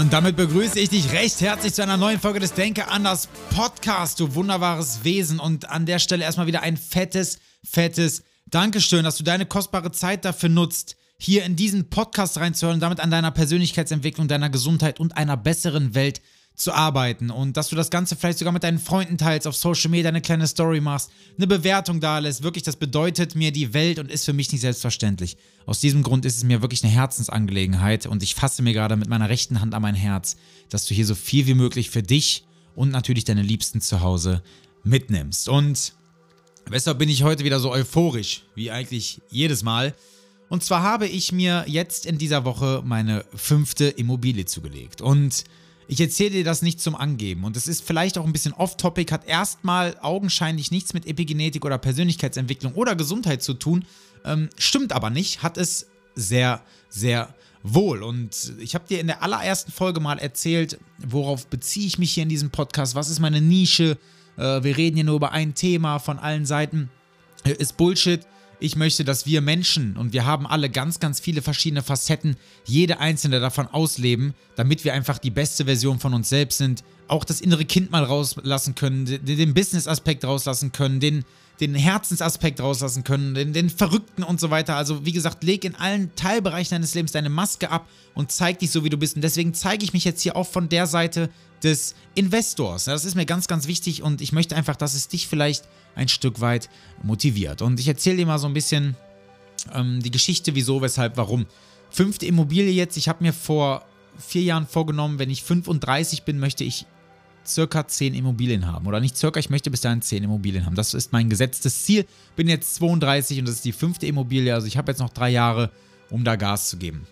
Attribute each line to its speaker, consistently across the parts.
Speaker 1: Und damit begrüße ich dich recht herzlich zu einer neuen Folge des Denke anders Podcast, du wunderbares Wesen. Und an der Stelle erstmal wieder ein fettes, fettes Dankeschön, dass du deine kostbare Zeit dafür nutzt, hier in diesen Podcast reinzuhören und damit an deiner Persönlichkeitsentwicklung, deiner Gesundheit und einer besseren Welt zu arbeiten und dass du das Ganze vielleicht sogar mit deinen Freunden teilst, auf Social Media eine kleine Story machst, eine Bewertung da lässt. Wirklich, das bedeutet mir die Welt und ist für mich nicht selbstverständlich. Aus diesem Grund ist es mir wirklich eine Herzensangelegenheit und ich fasse mir gerade mit meiner rechten Hand an mein Herz, dass du hier so viel wie möglich für dich und natürlich deine Liebsten zu Hause mitnimmst. Und weshalb bin ich heute wieder so euphorisch, wie eigentlich jedes Mal. Und zwar habe ich mir jetzt in dieser Woche meine fünfte Immobilie zugelegt. Und ich erzähle dir das nicht zum Angeben und es ist vielleicht auch ein bisschen off-topic, hat erstmal augenscheinlich nichts mit Epigenetik oder Persönlichkeitsentwicklung oder Gesundheit zu tun, ähm, stimmt aber nicht, hat es sehr, sehr wohl. Und ich habe dir in der allerersten Folge mal erzählt, worauf beziehe ich mich hier in diesem Podcast, was ist meine Nische, äh, wir reden hier nur über ein Thema von allen Seiten, äh, ist Bullshit. Ich möchte, dass wir Menschen, und wir haben alle ganz, ganz viele verschiedene Facetten, jede einzelne davon ausleben, damit wir einfach die beste Version von uns selbst sind, auch das innere Kind mal rauslassen können, den Business-Aspekt rauslassen können, den, den Herzensaspekt rauslassen können, den, den Verrückten und so weiter. Also wie gesagt, leg in allen Teilbereichen deines Lebens deine Maske ab und zeig dich so, wie du bist. Und deswegen zeige ich mich jetzt hier auch von der Seite des Investors. Das ist mir ganz, ganz wichtig und ich möchte einfach, dass es dich vielleicht ein Stück weit motiviert. Und ich erzähle dir mal so ein bisschen ähm, die Geschichte, wieso, weshalb, warum. Fünfte Immobilie jetzt. Ich habe mir vor vier Jahren vorgenommen, wenn ich 35 bin, möchte ich circa 10 Immobilien haben. Oder nicht circa, ich möchte bis dahin 10 Immobilien haben. Das ist mein gesetztes Ziel. Bin jetzt 32 und das ist die fünfte Immobilie. Also ich habe jetzt noch drei Jahre, um da Gas zu geben.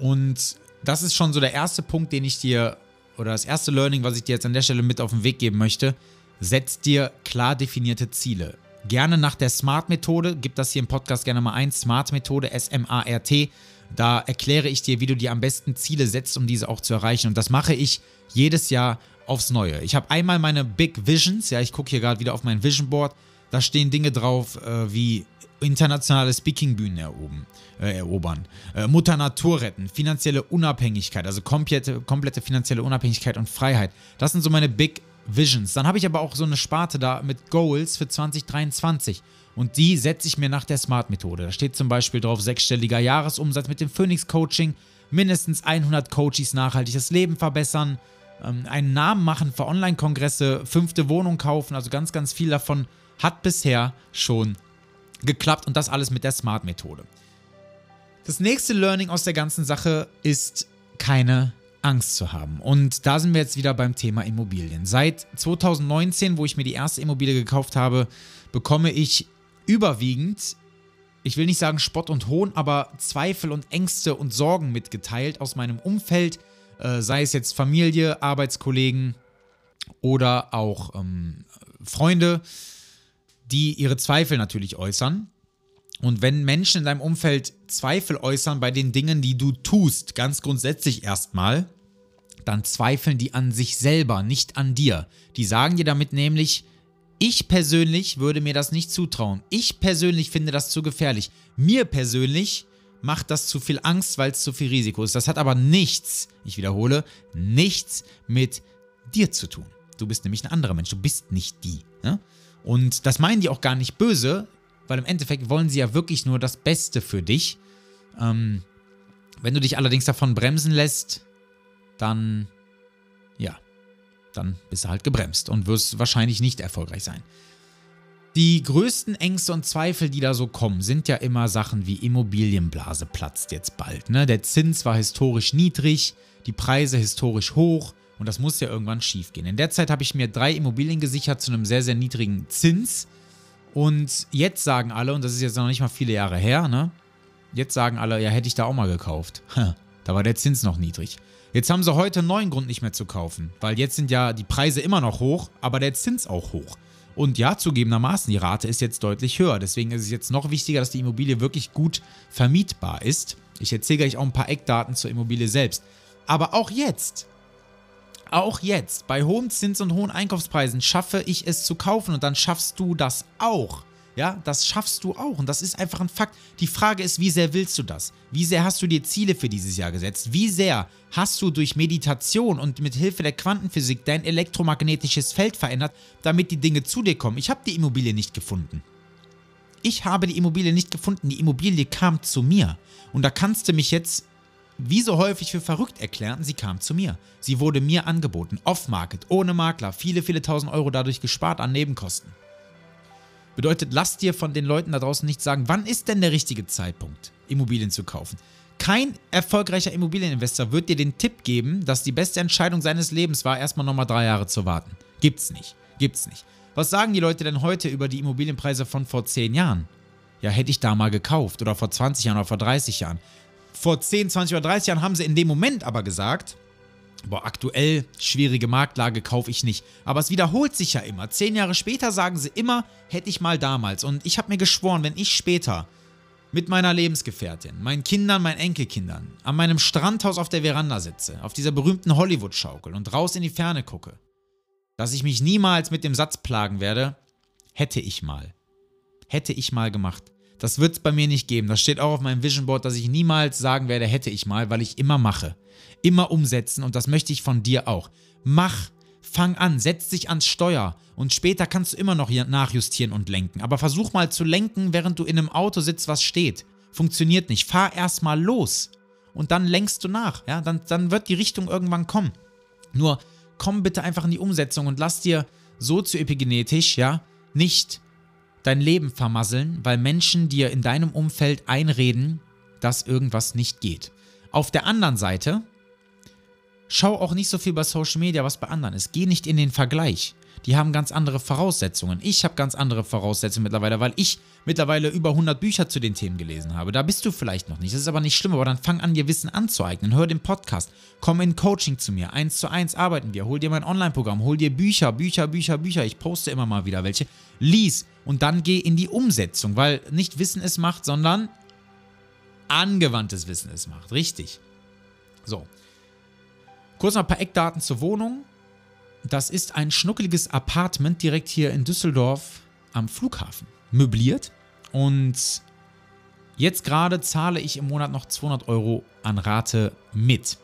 Speaker 1: Und das ist schon so der erste Punkt, den ich dir, oder das erste Learning, was ich dir jetzt an der Stelle mit auf den Weg geben möchte. Setz dir klar definierte Ziele. Gerne nach der SMART-Methode, gib das hier im Podcast gerne mal ein, SMART-Methode, S-M-A-R-T. Da erkläre ich dir, wie du dir am besten Ziele setzt, um diese auch zu erreichen. Und das mache ich jedes Jahr aufs Neue. Ich habe einmal meine Big Visions, ja, ich gucke hier gerade wieder auf mein Vision Board. Da stehen Dinge drauf äh, wie internationale Speaking-Bühnen erobern, äh, erobern äh, Mutter Natur retten, finanzielle Unabhängigkeit, also komplette, komplette finanzielle Unabhängigkeit und Freiheit. Das sind so meine Big Visions. Dann habe ich aber auch so eine Sparte da mit Goals für 2023. Und die setze ich mir nach der Smart-Methode. Da steht zum Beispiel drauf sechsstelliger Jahresumsatz mit dem Phoenix Coaching, mindestens 100 Coaches nachhaltiges Leben verbessern, ähm, einen Namen machen für Online-Kongresse, fünfte Wohnung kaufen. Also ganz, ganz viel davon hat bisher schon geklappt und das alles mit der Smart-Methode. Das nächste Learning aus der ganzen Sache ist keine Angst zu haben. Und da sind wir jetzt wieder beim Thema Immobilien. Seit 2019, wo ich mir die erste Immobilie gekauft habe, bekomme ich überwiegend, ich will nicht sagen Spott und Hohn, aber Zweifel und Ängste und Sorgen mitgeteilt aus meinem Umfeld, äh, sei es jetzt Familie, Arbeitskollegen oder auch ähm, Freunde, die ihre Zweifel natürlich äußern. Und wenn Menschen in deinem Umfeld Zweifel äußern bei den Dingen, die du tust, ganz grundsätzlich erstmal, dann zweifeln die an sich selber, nicht an dir. Die sagen dir damit nämlich, ich persönlich würde mir das nicht zutrauen. Ich persönlich finde das zu gefährlich. Mir persönlich macht das zu viel Angst, weil es zu viel Risiko ist. Das hat aber nichts, ich wiederhole, nichts mit dir zu tun. Du bist nämlich ein anderer Mensch, du bist nicht die. Ne? Und das meinen die auch gar nicht böse weil im Endeffekt wollen sie ja wirklich nur das Beste für dich. Ähm, wenn du dich allerdings davon bremsen lässt, dann, ja, dann bist du halt gebremst und wirst wahrscheinlich nicht erfolgreich sein. Die größten Ängste und Zweifel, die da so kommen, sind ja immer Sachen wie Immobilienblase platzt jetzt bald. Ne? Der Zins war historisch niedrig, die Preise historisch hoch und das muss ja irgendwann schief gehen. In der Zeit habe ich mir drei Immobilien gesichert zu einem sehr, sehr niedrigen Zins Und jetzt sagen alle, und das ist jetzt noch nicht mal viele Jahre her, ne? Jetzt sagen alle, ja, hätte ich da auch mal gekauft. da war der Zins noch niedrig. Jetzt haben sie heute einen neuen Grund nicht mehr zu kaufen, weil jetzt sind ja die Preise immer noch hoch, aber der Zins auch hoch. Und ja, zugegebenermaßen, die Rate ist jetzt deutlich höher. Deswegen ist es jetzt noch wichtiger, dass die Immobilie wirklich gut vermietbar ist. Ich erzähle gleich auch ein paar Eckdaten zur Immobilie selbst. Aber auch jetzt, auch jetzt, bei hohem Zins und hohen Einkaufspreisen schaffe ich es zu kaufen und dann schaffst du das auch. Ja, das schaffst du auch und das ist einfach ein Fakt. Die Frage ist, wie sehr willst du das? Wie sehr hast du dir Ziele für dieses Jahr gesetzt? Wie sehr hast du durch Meditation und mit Hilfe der Quantenphysik dein elektromagnetisches Feld verändert, damit die Dinge zu dir kommen? Ich habe die Immobilie nicht gefunden. Ich habe die Immobilie nicht gefunden, die Immobilie kam zu mir. Und da kannst du mich jetzt wie so häufig für verrückt erklären, sie kam zu mir. Sie wurde mir angeboten, off-market, ohne Makler, viele, viele tausend Euro dadurch gespart an Nebenkosten. Bedeutet, lass dir von den Leuten da draußen nicht sagen, wann ist denn der richtige Zeitpunkt, Immobilien zu kaufen. Kein erfolgreicher Immobilieninvestor wird dir den Tipp geben, dass die beste Entscheidung seines Lebens war, erstmal nochmal drei Jahre zu warten. Gibt's nicht. Gibt's nicht. Was sagen die Leute denn heute über die Immobilienpreise von vor 10 Jahren? Ja, hätte ich da mal gekauft oder vor 20 Jahren oder vor 30 Jahren. Vor 10, 20 oder 30 Jahren haben sie in dem Moment aber gesagt, boah, aktuell schwierige Marktlage kaufe ich nicht. Aber es wiederholt sich ja immer. Zehn Jahre später sagen sie immer, hätte ich mal damals. Und ich habe mir geschworen, wenn ich später mit meiner Lebensgefährtin, meinen Kindern, meinen Enkelkindern an meinem Strandhaus auf der Veranda sitze, auf dieser berühmten Hollywood-Schaukel und raus in die Ferne gucke, dass ich mich niemals mit dem Satz plagen werde, hätte ich mal. Hätte ich mal gemacht. Das wird es bei mir nicht geben. Das steht auch auf meinem Vision Board, dass ich niemals sagen werde, hätte ich mal, weil ich immer mache. Immer umsetzen und das möchte ich von dir auch. Mach, fang an, setz dich ans Steuer und später kannst du immer noch nachjustieren und lenken. Aber versuch mal zu lenken, während du in einem Auto sitzt, was steht. Funktioniert nicht. Fahr erstmal los und dann lenkst du nach. Ja, dann, dann wird die Richtung irgendwann kommen. Nur komm bitte einfach in die Umsetzung und lass dir so zu epigenetisch, ja, nicht dein Leben vermasseln, weil Menschen dir in deinem Umfeld einreden, dass irgendwas nicht geht. Auf der anderen Seite, schau auch nicht so viel bei Social Media, was bei anderen ist. Geh nicht in den Vergleich die haben ganz andere Voraussetzungen. Ich habe ganz andere Voraussetzungen mittlerweile, weil ich mittlerweile über 100 Bücher zu den Themen gelesen habe. Da bist du vielleicht noch nicht. Das ist aber nicht schlimm, aber dann fang an, dir Wissen anzueignen. Hör den Podcast. Komm in Coaching zu mir. Eins zu eins arbeiten wir. Hol dir mein Online-Programm. Hol dir Bücher, Bücher, Bücher, Bücher. Ich poste immer mal wieder welche. Lies und dann geh in die Umsetzung, weil nicht Wissen es macht, sondern angewandtes Wissen es macht. Richtig. So. Kurz noch ein paar Eckdaten zur Wohnung. Das ist ein schnuckeliges Apartment direkt hier in Düsseldorf am Flughafen. Möbliert. Und jetzt gerade zahle ich im Monat noch 200 Euro an Rate mit.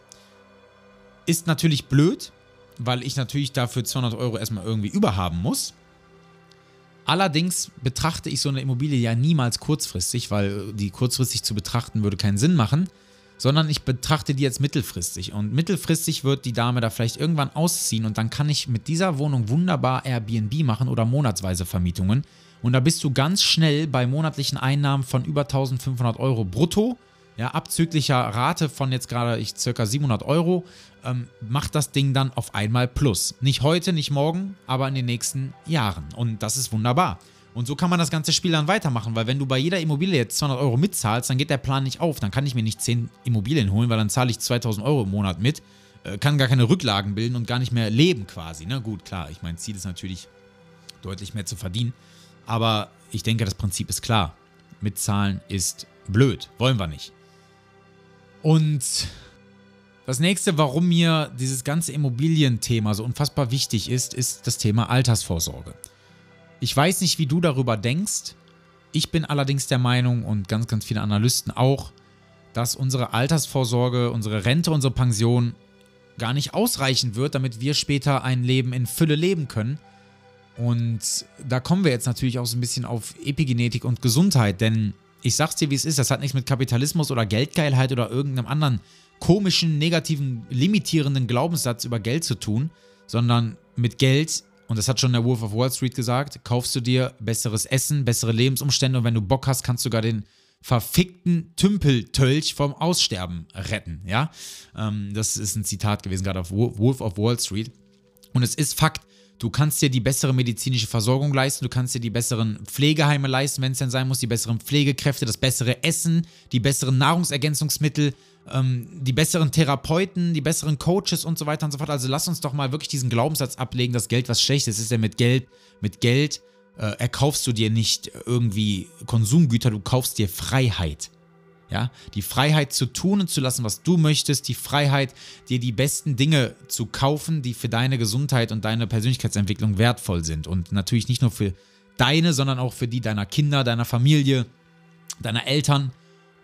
Speaker 1: Ist natürlich blöd, weil ich natürlich dafür 200 Euro erstmal irgendwie überhaben muss. Allerdings betrachte ich so eine Immobilie ja niemals kurzfristig, weil die kurzfristig zu betrachten würde keinen Sinn machen sondern ich betrachte die jetzt mittelfristig. Und mittelfristig wird die Dame da vielleicht irgendwann ausziehen und dann kann ich mit dieser Wohnung wunderbar Airbnb machen oder monatsweise Vermietungen. Und da bist du ganz schnell bei monatlichen Einnahmen von über 1500 Euro brutto. Ja, abzüglicher Rate von jetzt gerade ich circa 700 Euro, ähm, macht das Ding dann auf einmal plus. Nicht heute, nicht morgen, aber in den nächsten Jahren. Und das ist wunderbar. Und so kann man das ganze Spiel dann weitermachen, weil wenn du bei jeder Immobilie jetzt 200 Euro mitzahlst, dann geht der Plan nicht auf. Dann kann ich mir nicht 10 Immobilien holen, weil dann zahle ich 2000 Euro im Monat mit, äh, kann gar keine Rücklagen bilden und gar nicht mehr leben quasi. Ne? Gut, klar, ich mein Ziel ist natürlich deutlich mehr zu verdienen, aber ich denke, das Prinzip ist klar. Mitzahlen ist blöd, wollen wir nicht. Und das nächste, warum mir dieses ganze Immobilienthema so unfassbar wichtig ist, ist das Thema Altersvorsorge. Ich weiß nicht, wie du darüber denkst. Ich bin allerdings der Meinung und ganz, ganz viele Analysten auch, dass unsere Altersvorsorge, unsere Rente, unsere Pension gar nicht ausreichen wird, damit wir später ein Leben in Fülle leben können. Und da kommen wir jetzt natürlich auch so ein bisschen auf Epigenetik und Gesundheit, denn ich sag's dir, wie es ist, das hat nichts mit Kapitalismus oder Geldgeilheit oder irgendeinem anderen komischen, negativen, limitierenden Glaubenssatz über Geld zu tun, sondern mit Geld und das hat schon der Wolf of Wall Street gesagt, kaufst du dir besseres Essen, bessere Lebensumstände und wenn du Bock hast, kannst du sogar den verfickten Tümpeltölch vom Aussterben retten. Ja, ähm, das ist ein Zitat gewesen, gerade auf Wolf of Wall Street. Und es ist Fakt, Du kannst dir die bessere medizinische Versorgung leisten, du kannst dir die besseren Pflegeheime leisten, wenn es denn sein muss, die besseren Pflegekräfte, das bessere Essen, die besseren Nahrungsergänzungsmittel, ähm, die besseren Therapeuten, die besseren Coaches und so weiter und so fort. Also lass uns doch mal wirklich diesen Glaubenssatz ablegen, dass Geld was Schlechtes ist. Ja mit Geld, mit Geld äh, erkaufst du dir nicht irgendwie Konsumgüter, du kaufst dir Freiheit. Ja, die Freiheit zu tun und zu lassen, was du möchtest, die Freiheit, dir die besten Dinge zu kaufen, die für deine Gesundheit und deine Persönlichkeitsentwicklung wertvoll sind. Und natürlich nicht nur für deine, sondern auch für die deiner Kinder, deiner Familie, deiner Eltern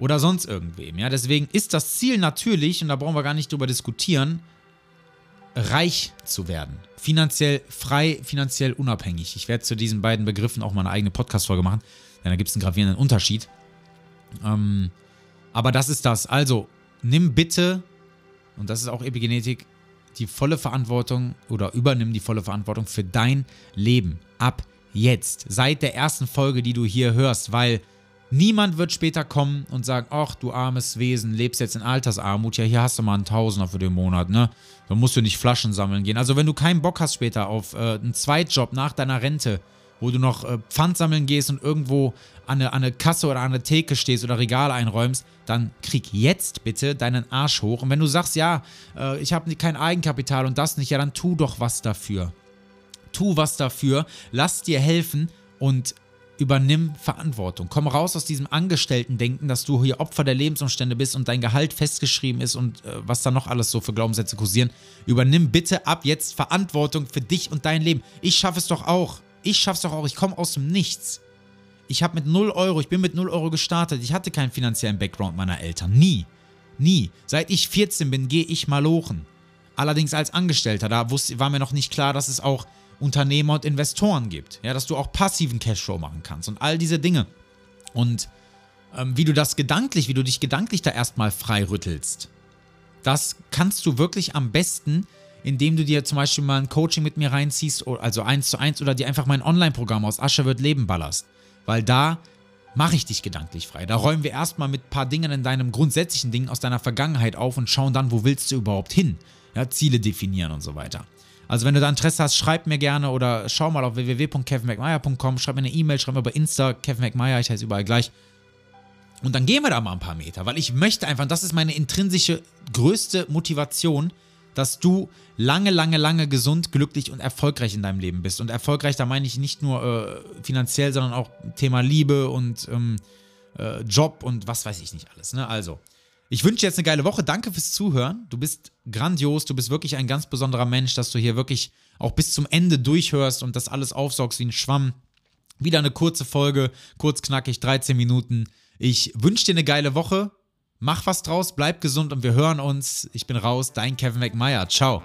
Speaker 1: oder sonst irgendwem. Ja, deswegen ist das Ziel natürlich, und da brauchen wir gar nicht drüber diskutieren, reich zu werden. Finanziell frei, finanziell unabhängig. Ich werde zu diesen beiden Begriffen auch mal eine eigene Podcast-Folge machen, denn da gibt es einen gravierenden Unterschied. Ähm, aber das ist das. Also, nimm bitte, und das ist auch Epigenetik, die volle Verantwortung oder übernimm die volle Verantwortung für dein Leben. Ab jetzt. Seit der ersten Folge, die du hier hörst, weil niemand wird später kommen und sagen, ach du armes Wesen, lebst jetzt in Altersarmut, ja hier hast du mal einen Tausender für den Monat, ne? Da musst du nicht Flaschen sammeln gehen. Also wenn du keinen Bock hast später auf äh, einen Zweitjob nach deiner Rente, wo du noch äh, Pfand sammeln gehst und irgendwo an eine, an eine Kasse oder an eine Theke stehst oder Regal einräumst, dann krieg jetzt bitte deinen Arsch hoch. Und wenn du sagst, ja, äh, ich habe kein Eigenkapital und das nicht, ja, dann tu doch was dafür. Tu was dafür, lass dir helfen und übernimm Verantwortung. Komm raus aus diesem Angestellten-Denken, dass du hier Opfer der Lebensumstände bist und dein Gehalt festgeschrieben ist und äh, was da noch alles so für Glaubenssätze kursieren. Übernimm bitte ab jetzt Verantwortung für dich und dein Leben. Ich schaffe es doch auch. Ich schaff's doch auch. Ich komme aus dem Nichts. Ich habe mit 0 Euro, ich bin mit 0 Euro gestartet. Ich hatte keinen finanziellen Background meiner Eltern. Nie. Nie. Seit ich 14 bin, gehe ich malochen. Allerdings als Angestellter. Da wusste, war mir noch nicht klar, dass es auch Unternehmer und Investoren gibt. Ja, dass du auch passiven Cashflow machen kannst und all diese Dinge. Und ähm, wie du das gedanklich, wie du dich gedanklich da erstmal frei rüttelst, das kannst du wirklich am besten indem du dir zum Beispiel mal ein Coaching mit mir reinziehst, also eins zu eins, oder dir einfach mein Online-Programm aus Asche wird Leben ballerst. Weil da mache ich dich gedanklich frei. Da räumen wir erstmal mit ein paar Dingen in deinem grundsätzlichen Ding aus deiner Vergangenheit auf und schauen dann, wo willst du überhaupt hin? Ja, Ziele definieren und so weiter. Also wenn du da Interesse hast, schreib mir gerne oder schau mal auf www.kevinmcmeyer.com, schreib mir eine E-Mail, schreib mir bei Insta, Kevin McMeyer, ich heiße überall gleich. Und dann gehen wir da mal ein paar Meter, weil ich möchte einfach, das ist meine intrinsische größte Motivation, dass du lange, lange, lange gesund, glücklich und erfolgreich in deinem Leben bist. Und erfolgreich, da meine ich nicht nur äh, finanziell, sondern auch Thema Liebe und ähm, äh, Job und was weiß ich nicht alles. Ne? Also, ich wünsche dir jetzt eine geile Woche. Danke fürs Zuhören. Du bist grandios. Du bist wirklich ein ganz besonderer Mensch, dass du hier wirklich auch bis zum Ende durchhörst und das alles aufsaugst wie ein Schwamm. Wieder eine kurze Folge, kurz knackig, 13 Minuten. Ich wünsche dir eine geile Woche. Mach was draus, bleib gesund und wir hören uns. Ich bin raus, dein Kevin McMeyer. Ciao.